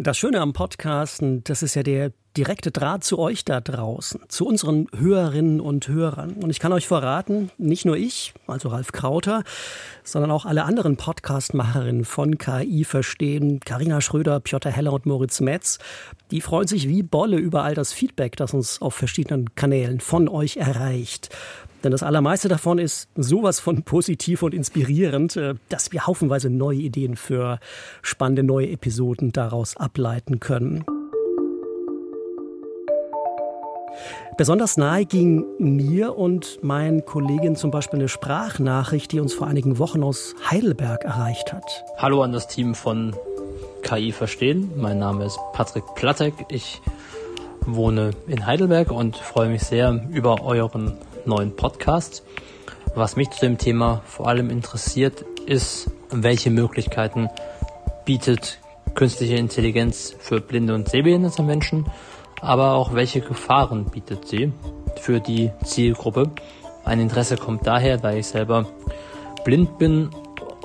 Das Schöne am Podcasten, das ist ja der direkte Draht zu euch da draußen, zu unseren Hörerinnen und Hörern. Und ich kann euch verraten, nicht nur ich, also Ralf Krauter, sondern auch alle anderen Podcastmacherinnen von KI verstehen, Karina Schröder, Piotr Heller und Moritz Metz, die freuen sich wie Bolle über all das Feedback, das uns auf verschiedenen Kanälen von euch erreicht. Denn das Allermeiste davon ist sowas von positiv und inspirierend, äh, dass wir haufenweise neue Ideen für spannende neue Episoden daraus ableiten können. Besonders nahe ging mir und meinen Kolleginnen zum Beispiel eine Sprachnachricht, die uns vor einigen Wochen aus Heidelberg erreicht hat. Hallo an das Team von KI Verstehen. Mein Name ist Patrick Plattek. Ich wohne in Heidelberg und freue mich sehr über euren neuen Podcast. Was mich zu dem Thema vor allem interessiert, ist, welche Möglichkeiten bietet künstliche Intelligenz für blinde und sehbehinderte Menschen, aber auch welche Gefahren bietet sie für die Zielgruppe. Ein Interesse kommt daher, da ich selber blind bin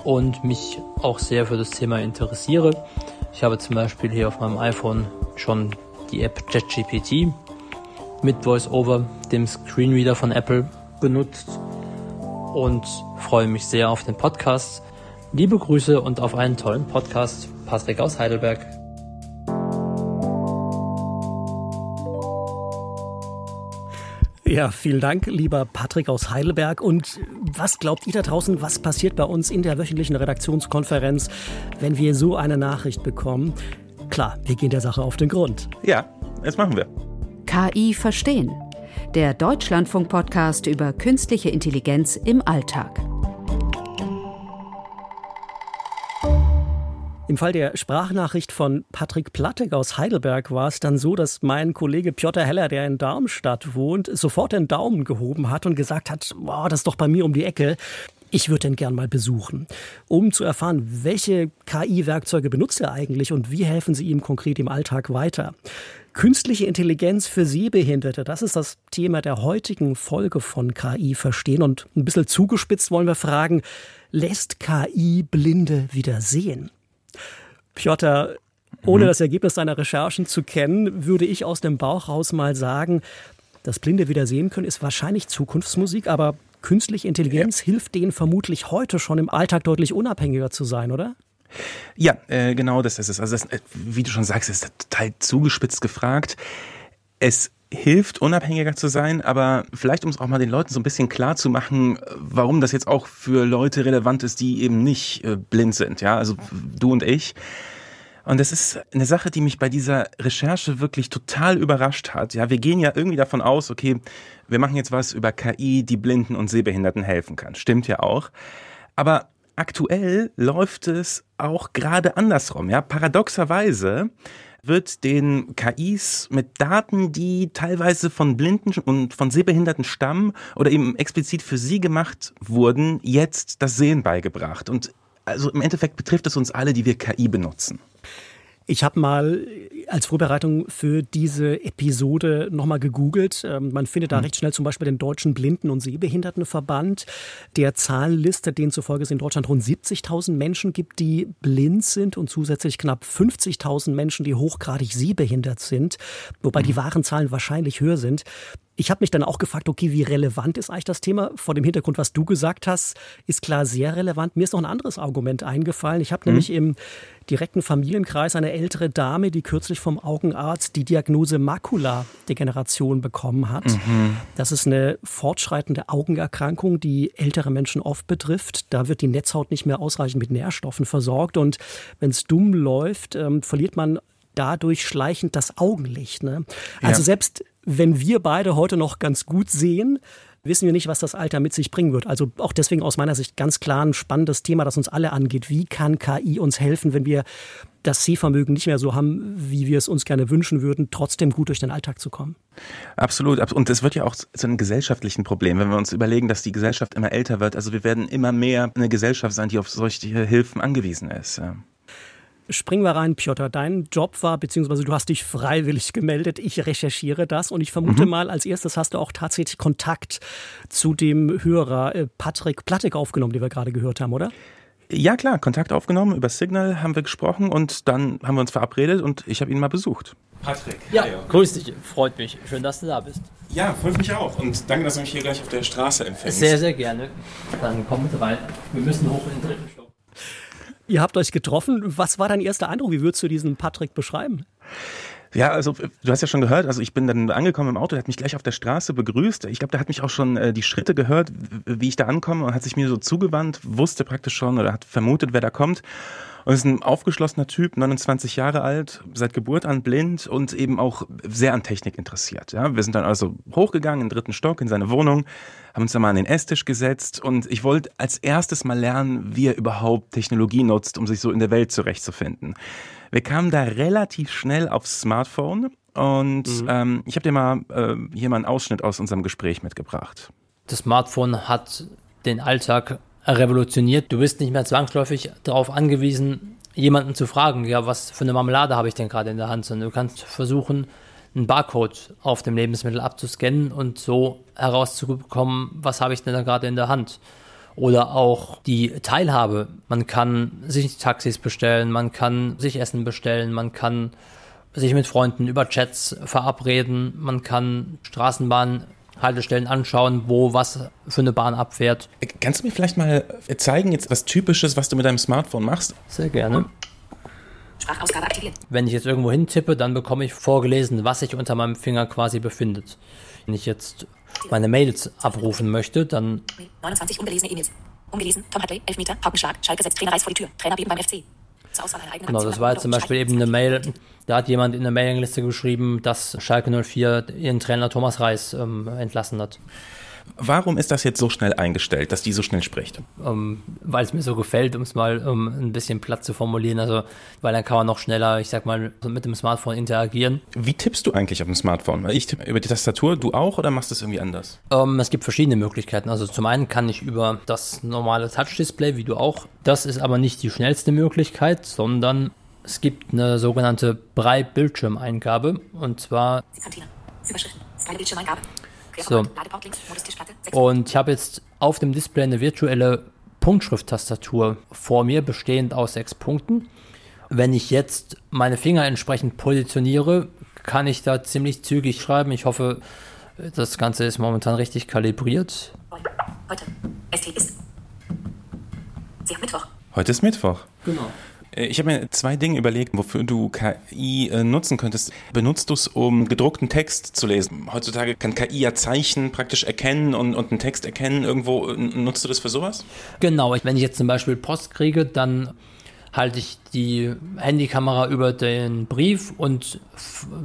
und mich auch sehr für das Thema interessiere. Ich habe zum Beispiel hier auf meinem iPhone schon die App ChatGPT mit VoiceOver, dem Screenreader von Apple, benutzt und freue mich sehr auf den Podcast. Liebe Grüße und auf einen tollen Podcast. Patrick aus Heidelberg. Ja, vielen Dank, lieber Patrick aus Heidelberg. Und was glaubt ihr da draußen, was passiert bei uns in der wöchentlichen Redaktionskonferenz, wenn wir so eine Nachricht bekommen? Klar, wir gehen der Sache auf den Grund. Ja, das machen wir. KI verstehen. Der Deutschlandfunk-Podcast über künstliche Intelligenz im Alltag. Im Fall der Sprachnachricht von Patrick Plattek aus Heidelberg war es dann so, dass mein Kollege Piotr Heller, der in Darmstadt wohnt, sofort den Daumen gehoben hat und gesagt hat, wow, das ist doch bei mir um die Ecke. Ich würde den gern mal besuchen, um zu erfahren, welche KI-Werkzeuge benutzt er eigentlich und wie helfen sie ihm konkret im Alltag weiter. Künstliche Intelligenz für Sehbehinderte, das ist das Thema der heutigen Folge von KI verstehen. Und ein bisschen zugespitzt wollen wir fragen, lässt KI Blinde wieder sehen? Piotr, ohne mhm. das Ergebnis deiner Recherchen zu kennen, würde ich aus dem Bauch raus mal sagen, dass Blinde wieder sehen können, ist wahrscheinlich Zukunftsmusik, aber künstliche Intelligenz ja. hilft denen vermutlich heute schon im Alltag deutlich unabhängiger zu sein, oder? Ja, äh, genau das ist es. Also das, äh, wie du schon sagst, ist total zugespitzt gefragt. Es hilft, unabhängiger zu sein, aber vielleicht, um es auch mal den Leuten so ein bisschen klar zu machen, warum das jetzt auch für Leute relevant ist, die eben nicht äh, blind sind, ja, also du und ich. Und das ist eine Sache, die mich bei dieser Recherche wirklich total überrascht hat. Ja, wir gehen ja irgendwie davon aus, okay, wir machen jetzt was über KI, die Blinden und Sehbehinderten helfen kann. Stimmt ja auch. Aber aktuell läuft es auch gerade andersrum. Ja, paradoxerweise wird den KIs mit Daten, die teilweise von Blinden und von Sehbehinderten stammen oder eben explizit für sie gemacht wurden, jetzt das Sehen beigebracht. Und also im Endeffekt betrifft es uns alle, die wir KI benutzen. Ich habe mal als Vorbereitung für diese Episode nochmal gegoogelt. Ähm, man findet da mhm. recht schnell zum Beispiel den Deutschen Blinden- und Sehbehindertenverband, der Zahlenliste, denen zufolge es in Deutschland rund 70.000 Menschen gibt, die blind sind und zusätzlich knapp 50.000 Menschen, die hochgradig sehbehindert sind, wobei die wahren Zahlen wahrscheinlich höher sind. Ich habe mich dann auch gefragt, okay, wie relevant ist eigentlich das Thema? Vor dem Hintergrund, was du gesagt hast, ist klar sehr relevant. Mir ist noch ein anderes Argument eingefallen. Ich habe mhm. nämlich im direkten Familienkreis eine ältere Dame, die kürzlich vom Augenarzt die Diagnose Makuladegeneration bekommen hat. Mhm. Das ist eine fortschreitende Augenerkrankung, die ältere Menschen oft betrifft. Da wird die Netzhaut nicht mehr ausreichend mit Nährstoffen versorgt und wenn es dumm läuft, ähm, verliert man dadurch schleichend das Augenlicht. Ne? Also ja. selbst wenn wir beide heute noch ganz gut sehen, wissen wir nicht, was das Alter mit sich bringen wird. Also auch deswegen aus meiner Sicht ganz klar ein spannendes Thema, das uns alle angeht. Wie kann KI uns helfen, wenn wir das Sehvermögen nicht mehr so haben, wie wir es uns gerne wünschen würden, trotzdem gut durch den Alltag zu kommen? Absolut. Und es wird ja auch zu einem gesellschaftlichen Problem, wenn wir uns überlegen, dass die Gesellschaft immer älter wird. Also wir werden immer mehr eine Gesellschaft sein, die auf solche Hilfen angewiesen ist. Springen wir rein, Piotr. Dein Job war, beziehungsweise du hast dich freiwillig gemeldet. Ich recherchiere das und ich vermute mhm. mal, als erstes hast du auch tatsächlich Kontakt zu dem Hörer äh, Patrick Plattek aufgenommen, den wir gerade gehört haben, oder? Ja, klar, Kontakt aufgenommen, über Signal haben wir gesprochen und dann haben wir uns verabredet und ich habe ihn mal besucht. Patrick. Ja, ja, grüß dich, freut mich. Schön, dass du da bist. Ja, freut mich auch und danke, dass du mich hier gleich auf der Straße empfängst. Sehr, sehr gerne. Dann komm bitte rein. Wir müssen hoch in den dritten Stock. Ihr habt euch getroffen. Was war dein erster Eindruck? Wie würdest du diesen Patrick beschreiben? Ja, also du hast ja schon gehört, also ich bin dann angekommen im Auto, der hat mich gleich auf der Straße begrüßt. Ich glaube, der hat mich auch schon äh, die Schritte gehört, wie ich da ankomme und hat sich mir so zugewandt, wusste praktisch schon oder hat vermutet, wer da kommt. Und ist ein aufgeschlossener Typ, 29 Jahre alt, seit Geburt an blind und eben auch sehr an Technik interessiert. Ja, wir sind dann also hochgegangen in den dritten Stock in seine Wohnung, haben uns dann mal an den Esstisch gesetzt und ich wollte als erstes mal lernen, wie er überhaupt Technologie nutzt, um sich so in der Welt zurechtzufinden. Wir kamen da relativ schnell aufs Smartphone und mhm. ähm, ich habe dir mal äh, hier mal einen Ausschnitt aus unserem Gespräch mitgebracht. Das Smartphone hat den Alltag revolutioniert. Du bist nicht mehr zwangsläufig darauf angewiesen, jemanden zu fragen, ja, was für eine Marmelade habe ich denn gerade in der Hand, sondern du kannst versuchen, einen Barcode auf dem Lebensmittel abzuscannen und so herauszubekommen, was habe ich denn da gerade in der Hand oder auch die Teilhabe. Man kann sich Taxis bestellen, man kann sich Essen bestellen, man kann sich mit Freunden über Chats verabreden, man kann Straßenbahnhaltestellen anschauen, wo was für eine Bahn abfährt. Kannst du mir vielleicht mal zeigen, jetzt was Typisches, was du mit deinem Smartphone machst? Sehr gerne. Sprachausgabe aktiviert. Wenn ich jetzt irgendwo hintippe, dann bekomme ich vorgelesen, was sich unter meinem Finger quasi befindet. Wenn ich jetzt meine Mails abrufen möchte, dann. 29 ungelesene E-Mails. Ungelesen, Tom Hadley, Elfmeter, Paukenschlag, Schalke setzt Trainer Reis vor die Tür, Trainer beben beim FC. Zur Auswahl einer eigenen Genau, das war jetzt zum Beispiel eben eine Mail, da hat jemand in der Mailingliste geschrieben, dass Schalke 04 ihren Trainer Thomas Reis ähm, entlassen hat. Warum ist das jetzt so schnell eingestellt, dass die so schnell spricht? Ähm, weil es mir so gefällt, um es mal um, ein bisschen platt zu formulieren. Also, weil dann kann man noch schneller, ich sag mal, mit dem Smartphone interagieren. Wie tippst du eigentlich auf dem Smartphone? Ich tippe über die Tastatur, du auch oder machst du es irgendwie anders? Ähm, es gibt verschiedene Möglichkeiten. Also zum einen kann ich über das normale Touch-Display, wie du auch. Das ist aber nicht die schnellste Möglichkeit, sondern es gibt eine sogenannte Brei-Bildschirmeingabe. Und zwar. So. Und ich habe jetzt auf dem Display eine virtuelle Punktschrift-Tastatur vor mir, bestehend aus sechs Punkten. Wenn ich jetzt meine Finger entsprechend positioniere, kann ich da ziemlich zügig schreiben. Ich hoffe, das Ganze ist momentan richtig kalibriert. Heute. ST ist. Sie Mittwoch. Heute ist Mittwoch. Genau. Äh, ich habe mir zwei Dinge überlegt, wofür du KI äh, nutzen könntest. Benutzt du es, um gedruckten Text zu lesen? Heutzutage kann KI ja Zeichen praktisch erkennen und, und einen Text erkennen. Irgendwo nutzt du das für sowas? Genau. Wenn ich jetzt zum Beispiel Post kriege, dann halte ich die Handykamera über den Brief und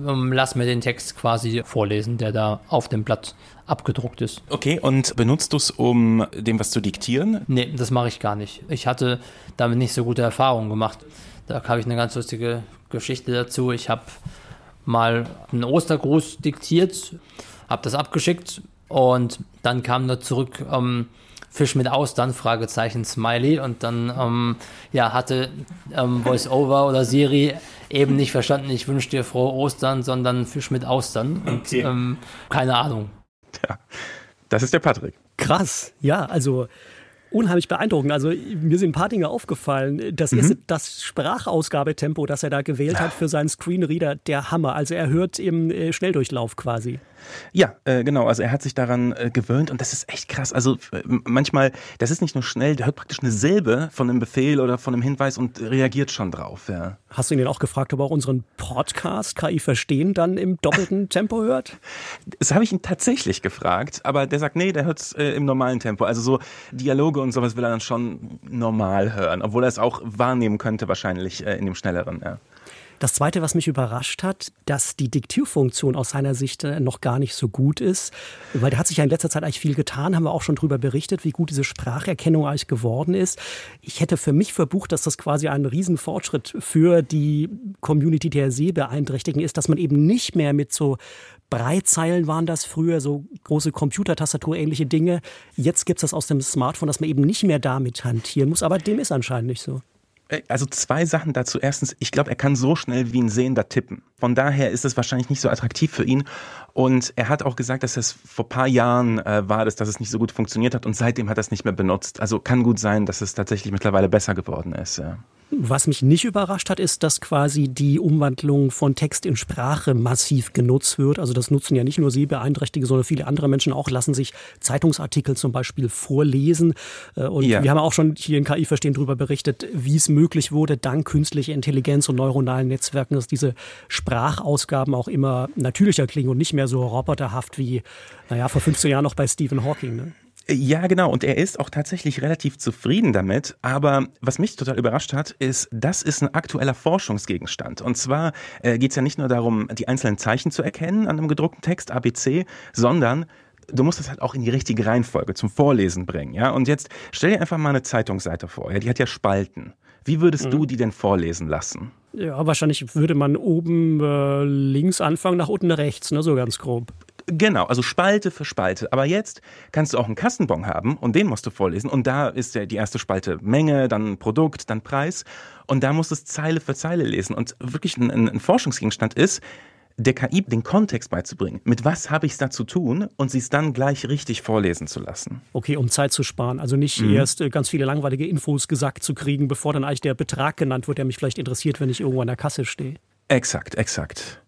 ähm, lass mir den Text quasi vorlesen, der da auf dem Blatt abgedruckt ist. Okay, und benutzt du es, um dem was zu diktieren? Nee, das mache ich gar nicht. Ich hatte damit nicht so gute Erfahrungen gemacht. Da habe ich eine ganz lustige Geschichte dazu. Ich habe mal einen Ostergruß diktiert, habe das abgeschickt und dann kam nur zurück, ähm, Fisch mit Austern, Fragezeichen, Smiley. Und dann ähm, ja, hatte ähm, VoiceOver oder Siri eben nicht verstanden, ich wünsche dir frohe Ostern, sondern Fisch mit Austern. Und okay. ähm, keine Ahnung. Ja, das ist der Patrick. Krass, ja, also unheimlich beeindruckend. Also mir sind ein paar Dinge aufgefallen. Das mhm. erste, das Sprachausgabetempo, das er da gewählt hat für seinen Screenreader, der Hammer. Also er hört im äh, Schnelldurchlauf quasi. Ja, äh, genau. Also er hat sich daran äh, gewöhnt und das ist echt krass. Also äh, manchmal, das ist nicht nur schnell, der hört praktisch eine Silbe von einem Befehl oder von einem Hinweis und reagiert schon drauf. Ja. Hast du ihn denn auch gefragt, ob er auch unseren Podcast KI Verstehen dann im doppelten Tempo hört? Das habe ich ihn tatsächlich gefragt, aber der sagt, nee, der hört es äh, im normalen Tempo. Also so Dialoge und sowas will er dann schon normal hören, obwohl er es auch wahrnehmen könnte wahrscheinlich äh, in dem schnelleren. Ja. Das Zweite, was mich überrascht hat, dass die Diktierfunktion aus seiner Sicht äh, noch gar nicht so gut ist, weil da hat sich ja in letzter Zeit eigentlich viel getan, haben wir auch schon darüber berichtet, wie gut diese Spracherkennung eigentlich geworden ist. Ich hätte für mich verbucht, dass das quasi ein Riesenfortschritt für die Community der Sehbeeinträchtigten ist, dass man eben nicht mehr mit so Breitzeilen waren das früher, so große Computertastatur ähnliche Dinge. Jetzt gibt es das aus dem Smartphone, dass man eben nicht mehr damit hantieren muss, aber dem ist anscheinend nicht so. Äh, also zwei Sachen dazu. Erstens, ich glaube, er kann so schnell wie ein Sehender tippen. Von daher ist es wahrscheinlich nicht so attraktiv für ihn. Und er hat auch gesagt, dass es vor ein paar Jahren äh, war, dass, dass es nicht so gut funktioniert hat und seitdem hat er es nicht mehr benutzt. Also kann gut sein, dass es tatsächlich mittlerweile besser geworden ist. Ja. Was mich nicht überrascht hat, ist, dass quasi die Umwandlung von Text in Sprache massiv genutzt wird. Also das nutzen ja nicht nur Sehbeeinträchtigte, sondern viele andere Menschen auch, lassen sich Zeitungsartikel zum Beispiel vorlesen. Äh, und ja. wir haben auch schon hier in KI Verstehen darüber berichtet, wie es möglich wurde, dank künstlicher Intelligenz und neuronalen Netzwerken, dass diese Sprachausgaben auch immer natürlicher klingen und nicht mehr so roboterhaft wie, naja, vor 15 Jahren noch bei Stephen Hawking. Ne? Ja, genau. Und er ist auch tatsächlich relativ zufrieden damit. Aber was mich total überrascht hat, ist, das ist ein aktueller Forschungsgegenstand. Und zwar äh, geht es ja nicht nur darum, die einzelnen Zeichen zu erkennen an einem gedruckten Text, ABC, sondern du musst das halt auch in die richtige Reihenfolge zum Vorlesen bringen. Ja? Und jetzt stell dir einfach mal eine Zeitungsseite vor. Ja? Die hat ja Spalten. Wie würdest mhm. du die denn vorlesen lassen? Ja, wahrscheinlich würde man oben äh, links anfangen, nach unten rechts, ne, so ganz grob. Genau, also Spalte für Spalte. Aber jetzt kannst du auch einen Kassenbon haben und den musst du vorlesen. Und da ist ja die erste Spalte Menge, dann Produkt, dann Preis. Und da musst du es Zeile für Zeile lesen. Und wirklich ein, ein Forschungsgegenstand ist, der KI den Kontext beizubringen. Mit was habe ich es da zu tun und sie es dann gleich richtig vorlesen zu lassen. Okay, um Zeit zu sparen. Also nicht mhm. erst äh, ganz viele langweilige Infos gesagt zu kriegen, bevor dann eigentlich der Betrag genannt wird, der mich vielleicht interessiert, wenn ich irgendwo an der Kasse stehe. Exakt, exakt.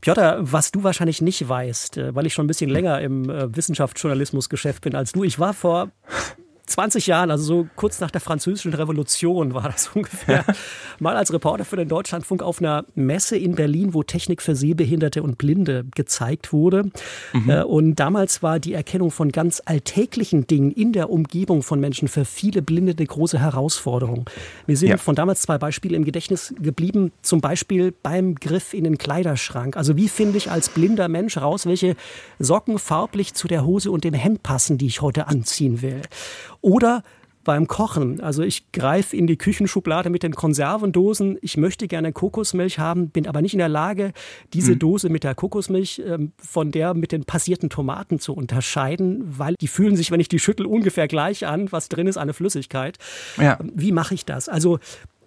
Piotr, was du wahrscheinlich nicht weißt, äh, weil ich schon ein bisschen länger im äh, Wissenschaftsjournalismusgeschäft bin als du. Ich war vor 20 Jahren, also so kurz nach der Französischen Revolution war das ungefähr, mal als Reporter für den Deutschlandfunk auf einer Messe in Berlin, wo Technik für Sehbehinderte und Blinde gezeigt wurde. Mhm. Äh, und damals war die Erkennung von ganz alltäglichen Dingen in der Umgebung von Menschen für viele Blinde eine große Herausforderung. Mir sind ja. von damals zwei Beispiele im Gedächtnis geblieben, zum Beispiel beim Griff in den Kleiderschrank. Also wie finde ich als blinder Mensch raus, welche Socken farblich zu der Hose und dem Hemd passen, die ich heute anziehen will? Oder beim Kochen. Also ich greife in die Küchenschublade mit den Konservendosen. Ich möchte gerne Kokosmilch haben, bin aber nicht in der Lage, diese mhm. Dose mit der Kokosmilch ähm, von der mit den passierten Tomaten zu unterscheiden, weil die fühlen sich, wenn ich die schüttel, ungefähr gleich an. Was drin ist, eine Flüssigkeit. Ja. Wie mache ich das? Also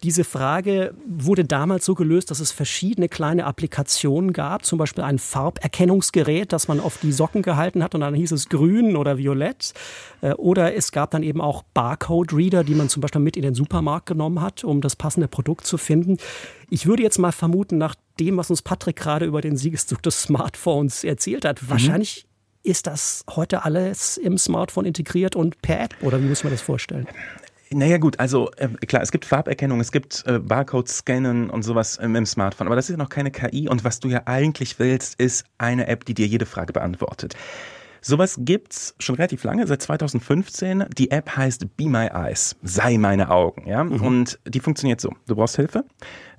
diese Frage wurde damals so gelöst, dass es verschiedene kleine Applikationen gab, zum Beispiel ein Farberkennungsgerät, das man auf die Socken gehalten hat und dann hieß es grün oder violett. Äh, oder es gab dann eben auch Barcode-Reader, die man zum Beispiel mit in den Supermarkt genommen hat, um das passende Produkt zu finden. Ich würde jetzt mal vermuten, nach dem, was uns Patrick gerade über den Siegeszug des Smartphones erzählt hat, mhm. wahrscheinlich ist das heute alles im Smartphone integriert und per App oder wie muss man das vorstellen? Naja gut, also äh, klar, es gibt Farberkennung, es gibt äh, Barcode-Scannen und sowas im, im, Smartphone, aber das ist ja noch keine KI und was du ja eigentlich willst, ist eine App, die dir jede Frage beantwortet. Sowas gibt's schon relativ lange, seit 2015. Die App heißt Be My Eyes, sei meine Augen, ja. Mhm. Und die funktioniert so: Du brauchst Hilfe,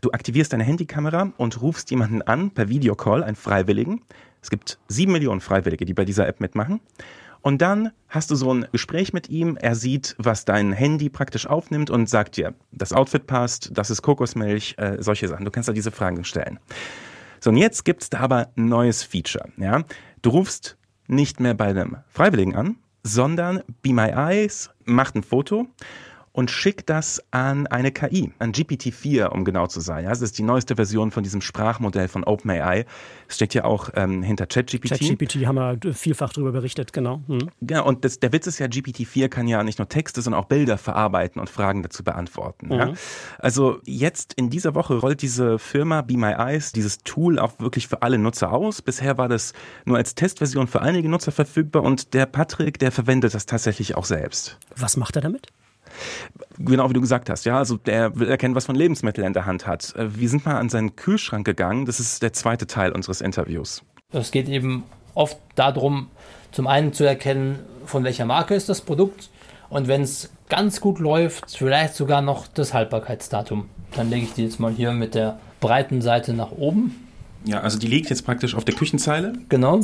du aktivierst deine Handykamera und rufst jemanden an per Videocall, einen Freiwilligen. Es gibt sieben Millionen Freiwillige, die bei dieser App mitmachen. Und dann hast du so ein Gespräch mit ihm. Er sieht, was dein Handy praktisch aufnimmt und sagt dir, das Outfit passt, das ist Kokosmilch, äh, solche Sachen. Du kannst da diese Fragen stellen. So, und jetzt gibt's da aber ein neues Feature. Ja? Du rufst nicht mehr bei einem Freiwilligen an, sondern Be My Eyes macht ein Foto und schickt das an eine KI, an GPT-4, um genau zu sein. Ja, das ist die neueste Version von diesem Sprachmodell von OpenAI. Es steckt ja auch ähm, hinter ChatGPT. ChatGPT haben wir vielfach darüber berichtet, genau. Mhm. Genau, und das, der Witz ist ja, GPT-4 kann ja nicht nur Texte, sondern auch Bilder verarbeiten und Fragen dazu beantworten. Mhm. Ja? Also jetzt in dieser Woche rollt diese Firma Be My Eyes dieses Tool auch wirklich für alle Nutzer aus. Bisher war das nur als Testversion für einige Nutzer verfügbar und der Patrick, der verwendet das tatsächlich auch selbst. Was macht er damit? Genau wie du gesagt hast, ja, also der will erkennen, was von Lebensmitteln in der Hand hat. Äh, wir sind mal an seinen Kühlschrank gegangen, das ist der zweite Teil unseres Interviews. Es geht eben oft darum, zum einen zu erkennen, von welcher Marke ist das Produkt und wenn es ganz gut läuft, vielleicht sogar noch das Haltbarkeitsdatum. Dann lege ich die jetzt mal hier mit der breiten Seite nach oben. Ja, also die liegt jetzt praktisch auf der Küchenzeile. Genau.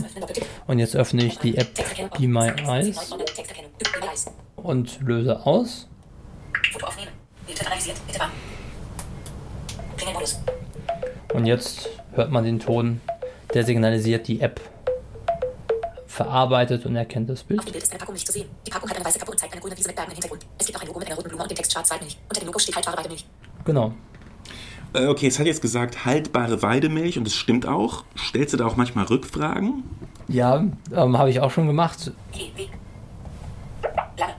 Und jetzt öffne ich die App Be My Eyes und löse aus. Foto aufnehmen. Bild analysiert. Bitte warten. Klingelmodus. Und jetzt hört man den Ton, der signalisiert, die App verarbeitet und erkennt das Bild. Auf dem Bild ist eine Packung nicht zu sehen. Die Packung hat eine weiße Kappe und zeigt eine grüne Wiese mit Bergen im Hintergrund. Es gibt auch ein Logo mit einer roten Blume und dem Text Schwarz-Weidmilch. Unter dem Logo steht haltbare Weidemilch. Genau. Äh, okay, es hat jetzt gesagt haltbare Weidemilch und es stimmt auch. Stellst du da auch manchmal Rückfragen? Ja, ähm, habe ich auch schon gemacht. W. Lange.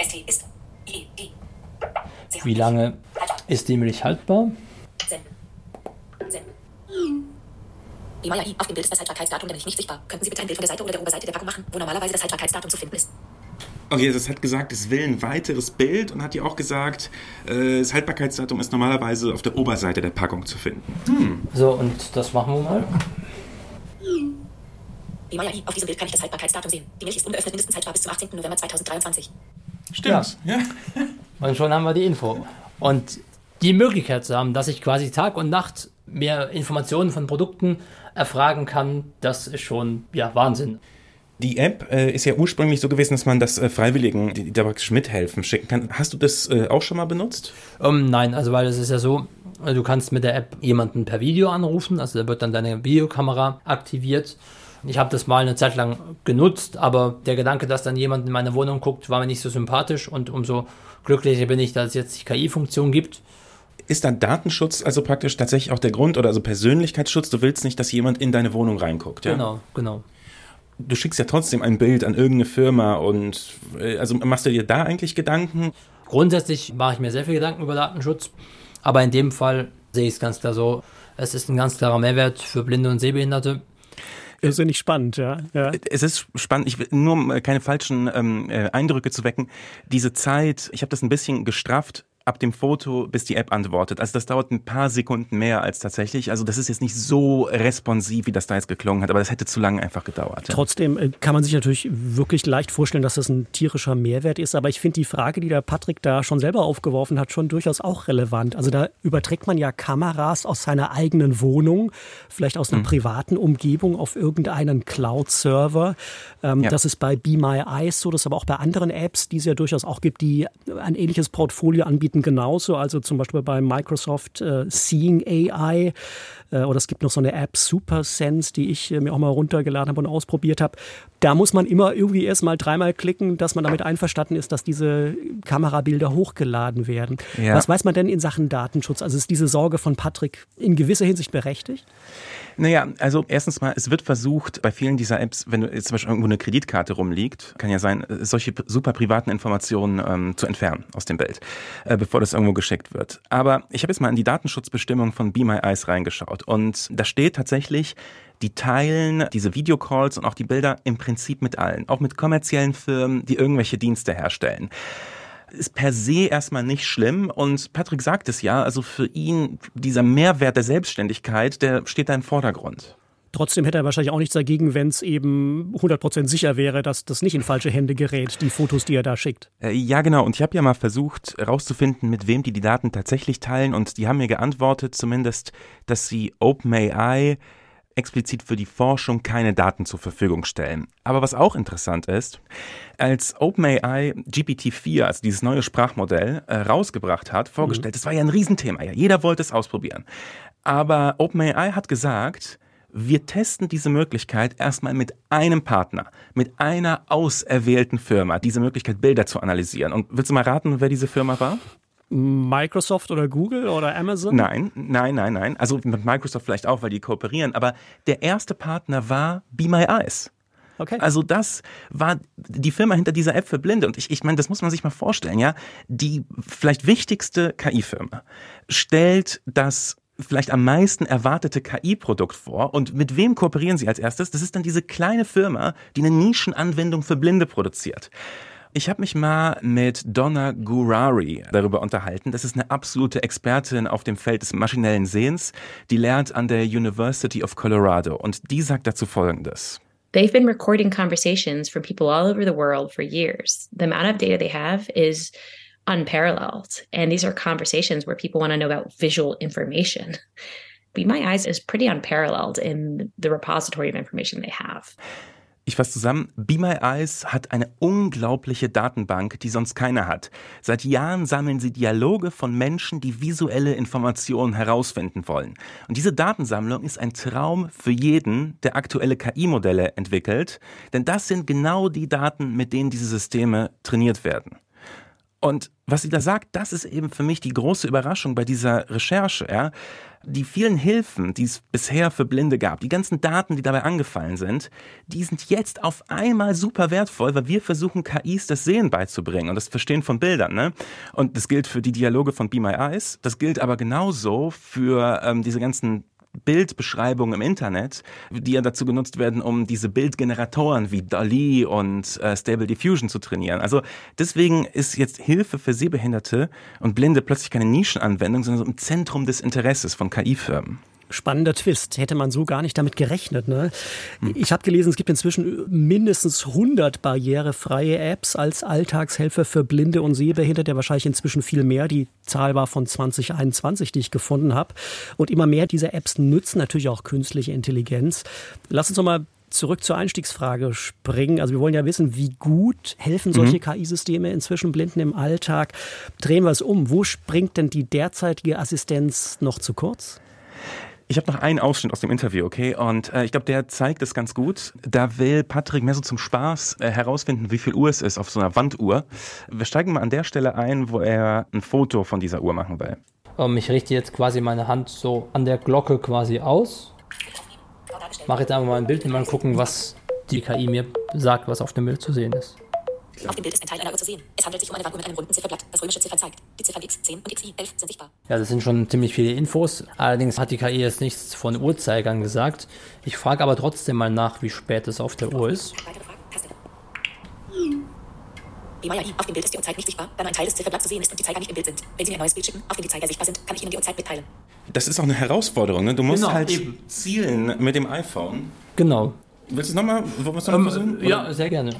ST ist. I, D. Sie haben Wie lange ist die Milch haltbar? Die Maya I. Auf dem Bild ist das Haltbarkeitsdatum der Milch nicht sichtbar. Könnten Sie bitte ein Bild von der Seite oder der Oberseite der Packung machen, wo normalerweise das Haltbarkeitsdatum zu finden ist? Okay, also es hat gesagt, es will ein weiteres Bild und hat dir auch gesagt, äh, das Haltbarkeitsdatum ist normalerweise auf der Oberseite der Packung zu finden. So, und das machen wir mal. Die Maya I. Auf diesem Bild kann ich das Haltbarkeitsdatum sehen. Die Milch ist ungeöffnet mindestens haltbar bis zum 18. November 2023. Stimmt. Ja. Und schon haben wir die Info. Und die Möglichkeit zu haben, dass ich quasi Tag und Nacht mehr Informationen von Produkten erfragen kann, das ist schon ja, Wahnsinn. Die App äh, ist ja ursprünglich so gewesen, dass man das äh, Freiwilligen, die, die da praktisch mithelfen, schicken kann. Hast du das äh, auch schon mal benutzt? Ähm, nein, also weil es ist ja so, äh, du kannst mit der App jemanden per Video anrufen, also da wird dann deine Videokamera aktiviert. Ich habe das mal eine Zeit lang genutzt, aber der Gedanke, dass dann jemand in meine Wohnung guckt, war mir nicht so sympathisch und umso glücklicher bin ich, dass es jetzt die KI-Funktion gibt. Ist dann Datenschutz also praktisch tatsächlich auch der Grund oder also Persönlichkeitsschutz? Du willst nicht, dass jemand in deine Wohnung reinguckt, ja? Genau, genau. Du schickst ja trotzdem ein Bild an irgendeine Firma und äh, also machst du dir da eigentlich Gedanken? Grundsätzlich mache ich mir sehr viel Gedanken über Datenschutz, aber in dem Fall sehe ich es ganz klar so. Es ist ein ganz klarer Mehrwert für Blinde und Sehbehinderte. Irrsinnig spannend, ja. ja. Es ist spannend, ich will nur um äh, keine falschen ähm, äh, Eindrücke zu wecken. Diese Zeit, ich habe das ein bisschen gestrafft ab dem Foto, bis die App antwortet. Also das dauert ein paar Sekunden mehr als tatsächlich. Also das ist jetzt nicht so responsiv, wie das da jetzt geklungen hat, aber das hätte zu lange einfach gedauert. Ja. Trotzdem äh, kann man sich natürlich wirklich leicht vorstellen, dass das ein tierischer Mehrwert ist. Aber ich finde die Frage, die der Patrick da schon selber aufgeworfen hat, schon durchaus auch relevant. Also da überträgt man ja Kameras aus seiner eigenen Wohnung, vielleicht aus einer Mhm. privaten Umgebung auf irgendeinen Cloud-Server. Ähm, Ja. Das ist bei Be My Eyes so, das ist aber auch bei anderen Apps, die es ja durchaus auch gibt, die ein ähnliches Portfolio anbieten, genauso. Also zum Beispiel bei Microsoft äh, Seeing AI äh, oder es gibt noch so eine App SuperSense, die ich äh, mir auch mal runtergeladen habe und ausprobiert habe. Da muss man immer irgendwie erst mal dreimal klicken, dass man damit einverstanden ist, dass diese Kamerabilder hochgeladen werden. Ja. Was weiß man denn in Sachen Datenschutz? Also ist diese Sorge von Patrick in gewisser Hinsicht berechtigt? Naja, also erstens mal, es wird versucht, bei vielen dieser Apps, wenn jetzt zum Beispiel irgendwo eine Kreditkarte rumliegt, kann ja sein, solche super privaten Informationen ähm, zu entfernen aus dem Bild, äh, bevor das irgendwo geschickt wird. Aber ich habe jetzt mal in die Datenschutzbestimmung von Be My Eyes reingeschaut und da steht tatsächlich, die teilen diese Videocalls und auch die Bilder im Prinzip mit allen, auch mit kommerziellen Firmen, die irgendwelche Dienste herstellen ist per se erstmal nicht schlimm und Patrick sagt es ja, also für ihn dieser Mehrwert der Selbstständigkeit, der steht da im Vordergrund. Trotzdem hätte er wahrscheinlich auch nichts dagegen, wenn es eben 100% sicher wäre, dass das nicht in falsche Hände gerät, die Fotos, die er da schickt. Äh, Ja, genau. Und ich habe ja mal versucht herauszufinden, mit wem die die Daten tatsächlich teilen. Und die haben mir geantwortet, zumindest, dass sie OpenAI explizit für die Forschung keine Daten zur Verfügung stellen. Aber was auch interessant ist, als OpenAI GPT-4, also dieses neue Sprachmodell, äh, rausgebracht hat, vorgestellt, das war ja ein Riesenthema. Ja, jeder wollte es ausprobieren. Aber OpenAI hat gesagt, wir testen diese Möglichkeit erstmal mit einem Partner, mit einer auserwählten Firma, diese Möglichkeit, Bilder zu analysieren. Und willst du mal raten, wer diese Firma war? Microsoft oder Google oder Amazon? Nein, nein, nein, nein. Also mit Microsoft vielleicht auch, weil die kooperieren. Aber der erste Partner war Be My Eyes. Okay. Also das war die Firma hinter dieser App für Blinde. Und ich, ich meine, das muss man sich mal vorstellen, ja. Die vielleicht wichtigste KI-Firma stellt das vielleicht am meisten erwartete KI-Produkt vor. Und mit wem kooperieren sie als erstes? Das ist dann diese kleine Firma, die eine Nischenanwendung für Blinde produziert. Ich habe mich mal mit Donna Gurari darüber unterhalten. Das ist eine absolute Expertin auf dem Feld des maschinellen Sehens. Die lehrt an der University of Colorado. Und die sagt dazu Folgendes. They've been recording conversations from people all over the world for years. The amount of data they have is unparalleled. And these are conversations where people want to know about visual information. Be My Eyes is pretty unparalleled in the repository of information they have. Ich fasse zusammen, Be My Eyes hat eine unglaubliche Datenbank, die sonst keiner hat. Seit Jahren sammeln sie Dialoge von Menschen, die visuelle Informationen herausfinden wollen. Und diese Datensammlung ist ein Traum für jeden, der aktuelle KI-Modelle entwickelt, denn das sind genau die Daten, mit denen diese Systeme trainiert werden. Und was sie da sagt, das ist eben für mich die große Überraschung bei dieser Recherche. Ja? Die vielen Hilfen, die es bisher für Blinde gab, die ganzen Daten, die dabei angefallen sind, die sind jetzt auf einmal super wertvoll, weil wir versuchen, KIs das Sehen beizubringen und das Verstehen von Bildern. Ne? Und das gilt für die Dialoge von Be My Eyes, das gilt aber genauso für ähm, diese ganzen Bildbeschreibungen im Internet, die ja dazu genutzt werden, um diese Bildgeneratoren wie DALI und äh, Stable Diffusion zu trainieren. Also deswegen ist jetzt Hilfe für Sehbehinderte und Blinde plötzlich keine Nischenanwendung, sondern so im Zentrum des Interesses von KI-Firmen. Spannender Twist. Hätte man so gar nicht damit gerechnet. Ne? Ich habe gelesen, es gibt inzwischen mindestens 100 barrierefreie Apps als Alltagshelfer für Blinde und Sehbehinderte. Wahrscheinlich inzwischen viel mehr. Die Zahl war von 2021, die ich gefunden habe. Und immer mehr dieser Apps nutzen natürlich auch künstliche Intelligenz. Lass uns noch mal zurück zur Einstiegsfrage springen. Also wir wollen ja wissen, wie gut helfen solche mhm. KI-Systeme inzwischen Blinden im Alltag. Drehen wir es um. Wo springt denn die derzeitige Assistenz noch zu kurz? Ich habe noch einen Ausschnitt aus dem Interview, okay? Und äh, ich glaube, der zeigt es ganz gut. Da will Patrick mehr so zum Spaß äh, herausfinden, wie viel Uhr es ist auf so einer Wanduhr. Wir steigen mal an der Stelle ein, wo er ein Foto von dieser Uhr machen will. Ähm, ich richte jetzt quasi meine Hand so an der Glocke quasi aus. Mache jetzt einfach mal ein Bild und mal gucken, was die KI mir sagt, was auf dem Bild zu sehen ist. Auf dem Bild ist ein Teil einer Uhr zu sehen. Es handelt sich um eine Wanduhr mit einem runden Zifferblatt, das römische Ziffern zeigt. Die Ziffern X10 und XI11 sind sichtbar. Ja, das sind schon ziemlich viele Infos. Allerdings hat die KI jetzt nichts von Uhrzeigern gesagt. Ich frage aber trotzdem mal nach, wie spät es auf der Uhr ist. Maya auf dem Bild ist die Uhrzeit nicht sichtbar, da nur ein Teil des Zifferblatts zu sehen ist und die Zeiger nicht im Bild sind. Wenn Sie mir ein neues Bild schicken, auf dem die Zeiger sichtbar sind, kann ich Ihnen die Uhrzeit mitteilen. Das ist auch eine Herausforderung, ne? Du musst genau, halt eben. zielen mit dem iPhone. Genau. Willst du es nochmal? Wollen wir es nochmal ähm, versuchen? Ja, sehr gerne.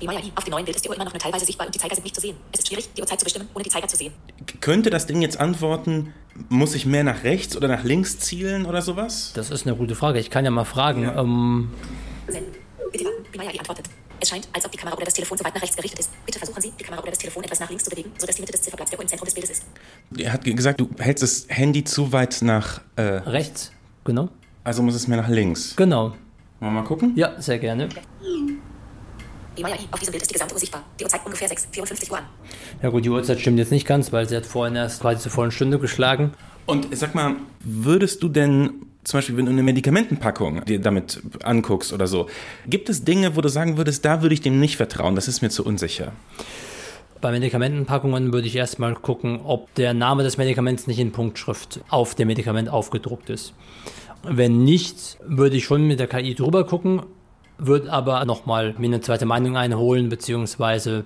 Wie Maya auf dem neuen Bild ist die Uhr immer noch nur teilweise sichtbar und die Zeiger sind nicht zu sehen. Es ist schwierig, die Uhrzeit zu bestimmen, ohne die Zeiger zu sehen. Könnte das Ding jetzt antworten, muss ich mehr nach rechts oder nach links zielen oder sowas? Das ist eine gute Frage. Ich kann ja mal fragen. Ja. Ähm Bitte warten, wie Maya antwortet. Es scheint, als ob die Kamera oder das Telefon zu weit nach rechts gerichtet ist. Bitte versuchen Sie, die Kamera oder das Telefon etwas nach links zu bewegen, sodass die Mitte des Zifferblatts der Uhr im Zentrum des Bildes ist. Er hat gesagt, du hältst das Handy zu weit nach äh rechts, genau. Also muss es mehr nach links. Genau. Wollen wir mal gucken? Ja, sehr gerne. Die Maya auf diesem Bild ist die gesamte Uhr sichtbar. Die Uhr zeigt ungefähr 6,54 Uhr an. Ja gut, die Uhrzeit stimmt jetzt nicht ganz, weil sie hat vorhin erst quasi zur vollen Stunde geschlagen. Und sag mal, würdest du denn zum Beispiel, wenn du eine Medikamentenpackung dir damit anguckst oder so, gibt es Dinge, wo du sagen würdest, da würde ich dem nicht vertrauen, das ist mir zu unsicher? Bei Medikamentenpackungen würde ich erstmal gucken, ob der Name des Medikaments nicht in Punktschrift auf dem Medikament aufgedruckt ist. Wenn nicht, würde ich schon mit der KI drüber gucken, würde aber nochmal mir eine zweite Meinung einholen, beziehungsweise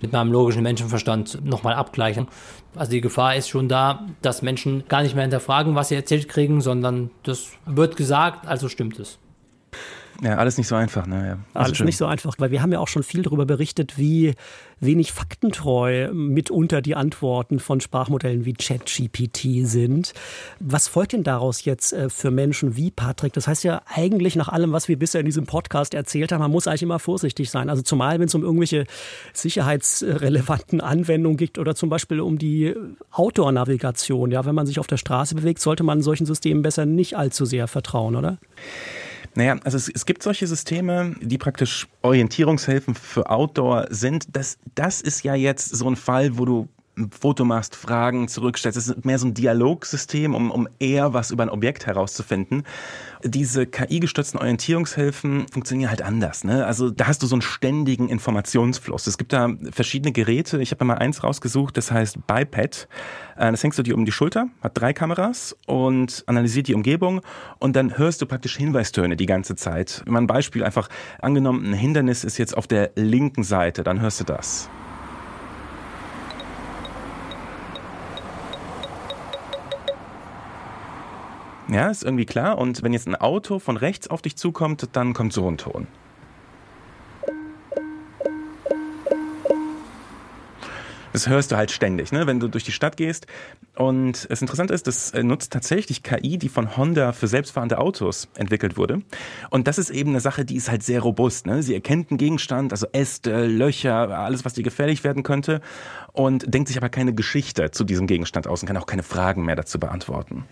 mit meinem logischen Menschenverstand nochmal abgleichen. Also die Gefahr ist schon da, dass Menschen gar nicht mehr hinterfragen, was sie erzählt kriegen, sondern das wird gesagt, also stimmt es. Ja, alles nicht so einfach. Ne? Ja, alles schön. nicht so einfach, weil wir haben ja auch schon viel darüber berichtet, wie wenig faktentreu mitunter die Antworten von Sprachmodellen wie ChatGPT sind. Was folgt denn daraus jetzt äh, für Menschen wie Patrick? Das heißt ja eigentlich nach allem, was wir bisher in diesem Podcast erzählt haben, man muss eigentlich immer vorsichtig sein. Also zumal, wenn es um irgendwelche sicherheitsrelevanten Anwendungen geht oder zum Beispiel um die Outdoor-Navigation. Ja, wenn man sich auf der Straße bewegt, sollte man solchen Systemen besser nicht allzu sehr vertrauen, oder? Naja, also es, es gibt solche Systeme, die praktisch Orientierungshilfen für Outdoor sind. Das, das ist ja jetzt so ein Fall, wo du ein Foto machst, Fragen zurückstellst. Es ist mehr so ein Dialogsystem, um, um eher was über ein Objekt herauszufinden. Diese KI-gestützten Orientierungshilfen funktionieren halt anders. Ne? Also da hast du so einen ständigen Informationsfluss. Es gibt da verschiedene Geräte. Ich habe mal eins rausgesucht, das heißt Biped. Äh, das hängst du dir um die Schulter, hat drei Kameras und analysiert die Umgebung und dann hörst du praktisch Hinweistöne die ganze Zeit. Mal ein Beispiel einfach angenommen, ein Hindernis ist jetzt auf der linken Seite, dann hörst du das. Ja, ist irgendwie klar. Und wenn jetzt ein Auto von rechts auf dich zukommt, dann kommt so ein Ton. Das hörst du halt ständig, ne? wenn du durch die Stadt gehst. Und das Interessante ist, das äh, nutzt tatsächlich KI, die von Honda für selbstfahrende Autos entwickelt wurde. Und das ist eben eine Sache, die ist halt sehr robust. Ne? Sie erkennt einen Gegenstand, also Äste, Löcher, alles, was dir gefährlich werden könnte. Und denkt sich aber keine Geschichte zu diesem Gegenstand aus und kann auch keine Fragen mehr dazu beantworten.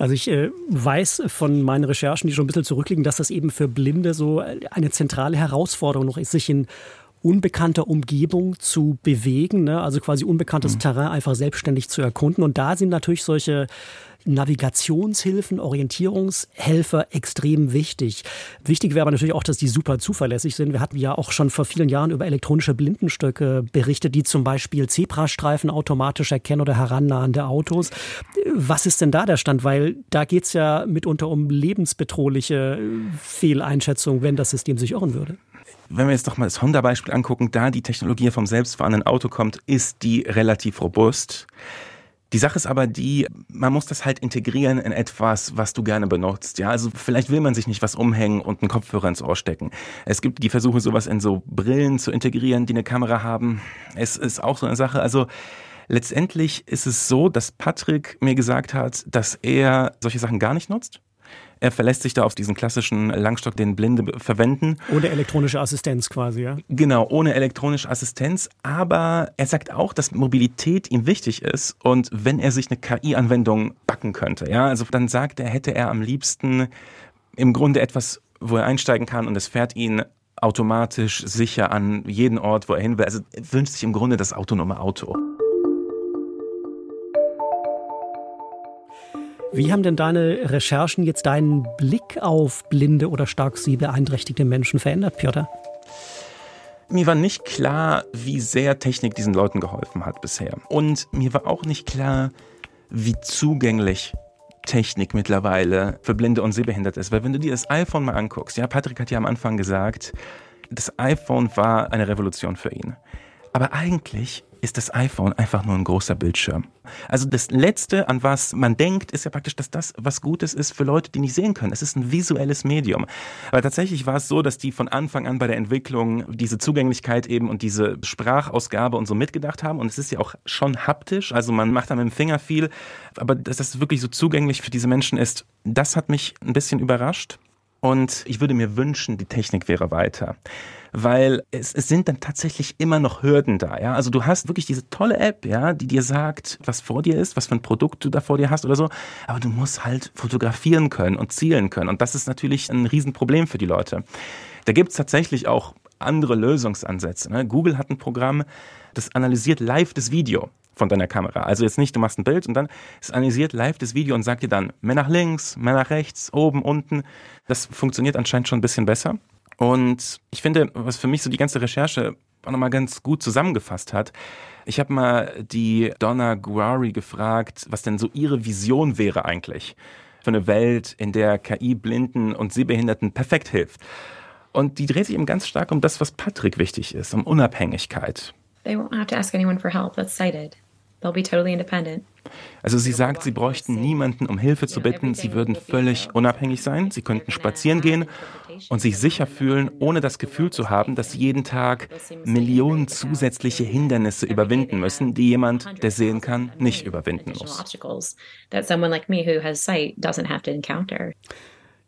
Also ich äh, weiß von meinen Recherchen, die schon ein bisschen zurückliegen, dass das eben für Blinde so eine zentrale Herausforderung noch ist, sich in unbekannter Umgebung zu bewegen, ne? also quasi unbekanntes mhm. Terrain einfach selbstständig zu erkunden. Und da sind natürlich solche Navigationshilfen, Orientierungshelfer extrem wichtig. Wichtig wäre aber natürlich auch, dass die super zuverlässig sind. Wir hatten ja auch schon vor vielen Jahren über elektronische Blindenstöcke berichtet, die zum Beispiel Zebrastreifen automatisch erkennen oder herannahende Autos. Was ist denn da der Stand? Weil da geht es ja mitunter um lebensbedrohliche Fehleinschätzungen, wenn das System sich irren würde wenn wir jetzt doch mal das Honda-Beispiel angucken, da die Technologie vom selbstfahrenden Auto kommt, ist die relativ robust. Die Sache ist aber die, man muss das halt integrieren in etwas, was du gerne benutzt. Ja, also vielleicht will man sich nicht was umhängen und einen Kopfhörer ins Ohr stecken. Es gibt die Versuche, sowas in so Brillen zu integrieren, die eine Kamera haben. Es ist auch so eine Sache. Also letztendlich ist es so, dass Patrick mir gesagt hat, dass er solche Sachen gar nicht nutzt. Er verlässt sich da auf diesen klassischen Langstock, den Blinde verwenden. Ohne elektronische Assistenz quasi, ja? Genau, ohne elektronische Assistenz. Aber er sagt auch, dass Mobilität ihm wichtig ist und wenn er sich eine KI-Anwendung backen könnte, ja, also dann sagt er, hätte er am liebsten im Grunde etwas, wo er einsteigen kann und es fährt ihn automatisch sicher an jeden Ort, wo er hin will. Also wünscht sich im Grunde das autonome Auto. Wie haben denn deine Recherchen jetzt deinen Blick auf blinde oder stark sehbeeinträchtigte Menschen verändert, Piotr? Mir war nicht klar, wie sehr Technik diesen Leuten geholfen hat bisher. Und mir war auch nicht klar, wie zugänglich Technik mittlerweile für Blinde und Sehbehinderte ist. Weil wenn du dir das iPhone mal anguckst, ja, Patrick hat ja am Anfang gesagt, das iPhone war eine Revolution für ihn. Aber eigentlich ist das iPhone einfach nur ein großer Bildschirm. Also das Letzte, an was man denkt, ist ja praktisch, dass das was Gutes ist für Leute, die nicht sehen können. Es ist ein visuelles Medium. Aber tatsächlich war es so, dass die von Anfang an bei der Entwicklung diese Zugänglichkeit eben und diese Sprachausgabe und so mitgedacht haben. Und es ist ja auch schon haptisch, also man macht da mit dem Finger viel. Aber dass das wirklich so zugänglich für diese Menschen ist, das hat mich ein bisschen überrascht. Und ich würde mir wünschen, die Technik wäre weiter. Weil es, es sind dann tatsächlich immer noch Hürden da. Ja? Also du hast wirklich diese tolle App, ja, die dir sagt, was vor dir ist, was für ein Produkt du da vor dir hast oder so. Aber du musst halt fotografieren können und zielen können. Und das ist natürlich ein Riesenproblem für die Leute. Da gibt es tatsächlich auch andere Lösungsansätze. Ne? Google hat ein Programm, das analysiert live das Video von deiner Kamera. Also jetzt nicht, du machst ein Bild und dann es analysiert live das Video und sagt dir dann mehr nach links, mehr nach rechts, oben, unten. Das funktioniert anscheinend schon ein bisschen besser. Und ich finde, was für mich so die ganze Recherche auch nochmal ganz gut zusammengefasst hat, ich habe mal die Donna Guari gefragt, was denn so ihre Vision wäre eigentlich für eine Welt, in der KI Blinden und Sehbehinderten perfekt hilft. Und die dreht sich eben ganz stark um das, was Patrick wichtig ist, um Unabhängigkeit. They won't have to ask anyone for help that's sighted. They'll be totally independent. Also sie sagt, sie bräuchten niemanden, um Hilfe zu bitten. Sie würden völlig unabhängig sein. Sie könnten spazieren gehen und sich sicher fühlen, ohne das Gefühl zu haben, dass sie jeden Tag Millionen zusätzliche Hindernisse überwinden müssen, die jemand, der sehen kann, nicht überwinden muss.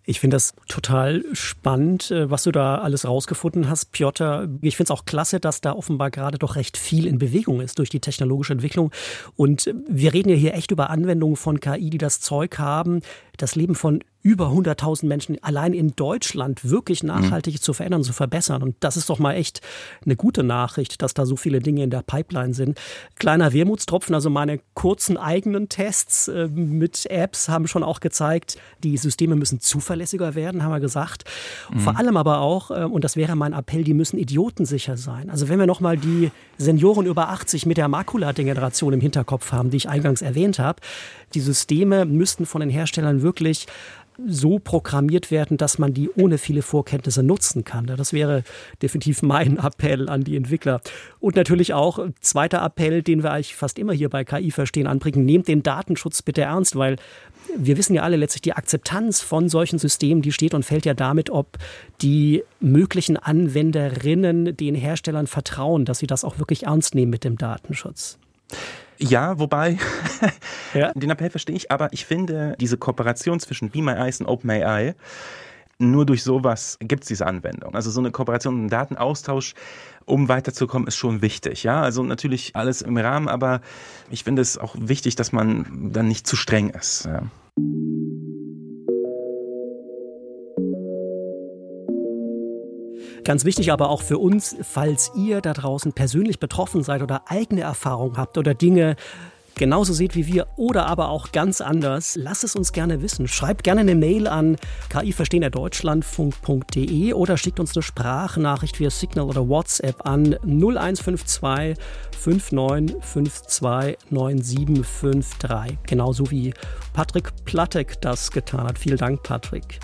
Ich finde das total spannend, äh, was du da alles rausgefunden hast, Piotr. Ich finde es auch klasse, dass da offenbar gerade doch recht viel in Bewegung ist durch die technologische Entwicklung. Und äh, wir reden ja hier echt über Anwendungen von KI, die das Zeug haben, das Leben von über 100.000 Menschen allein in Deutschland wirklich mhm. nachhaltig mhm. zu verändern, zu verbessern. Und das ist doch mal echt eine gute Nachricht, dass da so viele Dinge in der Pipeline sind. Kleiner Wermutstropfen, also meine kurzen eigenen Tests äh, mit Apps haben schon auch gezeigt, die Systeme müssen zuverlässiger werden, haben wir gesagt. Mhm. Vor allem aber auch, äh, und das wäre mein Appell, die müssen idiotensicher sein. Also wenn wir nochmal die Senioren über 80 mit der Makuladegeneration im Hinterkopf haben, die ich eingangs erwähnt habe, die Systeme müssten von den Herstellern wirklich so programmiert werden, dass man die ohne viele Vorkenntnisse nutzen kann. Das wäre definitiv mein Appell an die Entwickler. Und natürlich auch zweiter Appell, den wir eigentlich fast immer hier bei KI verstehen, anbringen, nehmt den Datenschutz bitte ernst, weil wir wissen ja alle letztlich, die Akzeptanz von solchen Systemen, die steht und fällt ja damit, ob die möglichen Anwenderinnen den Herstellern vertrauen, dass sie das auch wirklich ernst nehmen mit dem Datenschutz. Ja, wobei, ja? den Appell verstehe ich, aber ich finde, diese Kooperation zwischen Be My Eyes und OpenAI, nur durch sowas gibt es diese Anwendung. Also so eine Kooperation, ein Datenaustausch, um weiterzukommen, ist schon wichtig. Ja, also natürlich alles im Rahmen, aber ich finde es auch wichtig, dass man dann nicht zu streng ist. Ja. Ganz wichtig aber auch für uns, falls ihr da draußen persönlich betroffen seid oder eigene Erfahrungen habt oder Dinge genauso seht wie wir oder aber auch ganz anders, lasst es uns gerne wissen. Schreibt gerne eine Mail an kiverstehen.deutschlandfunk.de oder schickt uns eine Sprachnachricht via Signal oder WhatsApp an 0152 5952 9753. Genauso wie Patrick Plattek das getan hat. Vielen Dank, Patrick.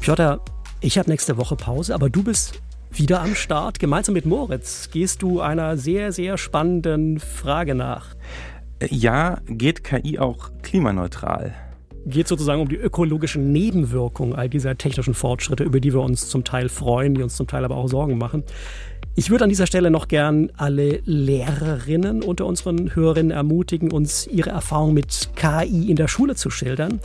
Piotr, ich habe nächste Woche Pause, aber du bist wieder am Start. Gemeinsam mit Moritz gehst du einer sehr, sehr spannenden Frage nach. Ja, geht KI auch klimaneutral? Geht sozusagen um die ökologischen Nebenwirkungen all dieser technischen Fortschritte, über die wir uns zum Teil freuen, die uns zum Teil aber auch Sorgen machen. Ich würde an dieser Stelle noch gern alle Lehrerinnen unter unseren Hörerinnen ermutigen, uns ihre Erfahrung mit KI in der Schule zu schildern.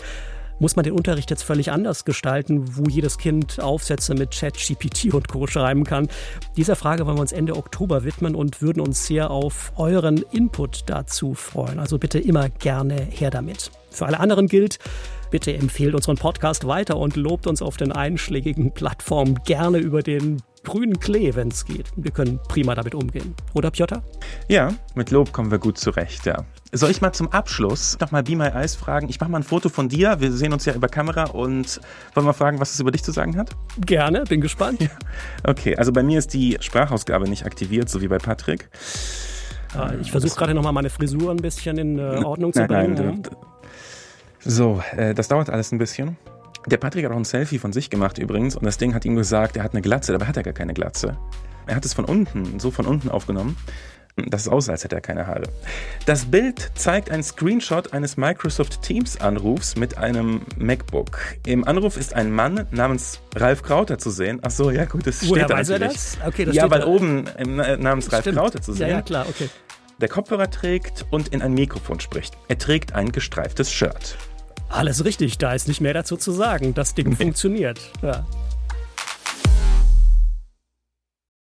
Muss man den Unterricht jetzt völlig anders gestalten, wo jedes Kind Aufsätze mit Chat, GPT und Co. schreiben kann? Dieser Frage wollen wir uns Ende Oktober widmen und würden uns sehr auf euren Input dazu freuen. Also bitte immer gerne her damit. Für alle anderen gilt, bitte empfehlt unseren Podcast weiter und lobt uns auf den einschlägigen Plattformen gerne über den grünen Klee, wenn es geht. Wir können prima damit umgehen. Oder Piotr? Ja, mit Lob kommen wir gut zurecht, ja. Soll ich mal zum Abschluss nochmal Be My Eyes fragen? Ich mache mal ein Foto von dir. Wir sehen uns ja über Kamera und wollen mal fragen, was es über dich zu sagen hat? Gerne, bin gespannt. Ja. Okay, also bei mir ist die Sprachausgabe nicht aktiviert, so wie bei Patrick. Ah, ich versuche gerade nochmal meine Frisur ein bisschen in äh, Ordnung zu bringen. Nein, nein, so, äh, das dauert alles ein bisschen. Der Patrick hat auch ein Selfie von sich gemacht übrigens und das Ding hat ihm gesagt, er hat eine Glatze, dabei hat er gar keine Glatze. Er hat es von unten, so von unten aufgenommen das ist aus, als hätte er keine Haare. Das Bild zeigt einen Screenshot eines Microsoft Teams Anrufs mit einem MacBook. Im Anruf ist ein Mann namens Ralf Krauter zu sehen. Ach so, ja gut, das steht Woher da weiß natürlich. Er das? Okay, das ja, weil da. oben namens Ralf Stimmt. Krauter zu sehen. Ja, ja, klar, okay. Der Kopfhörer trägt und in ein Mikrofon spricht. Er trägt ein gestreiftes Shirt. Alles richtig, da ist nicht mehr dazu zu sagen. Das Ding funktioniert. Ja.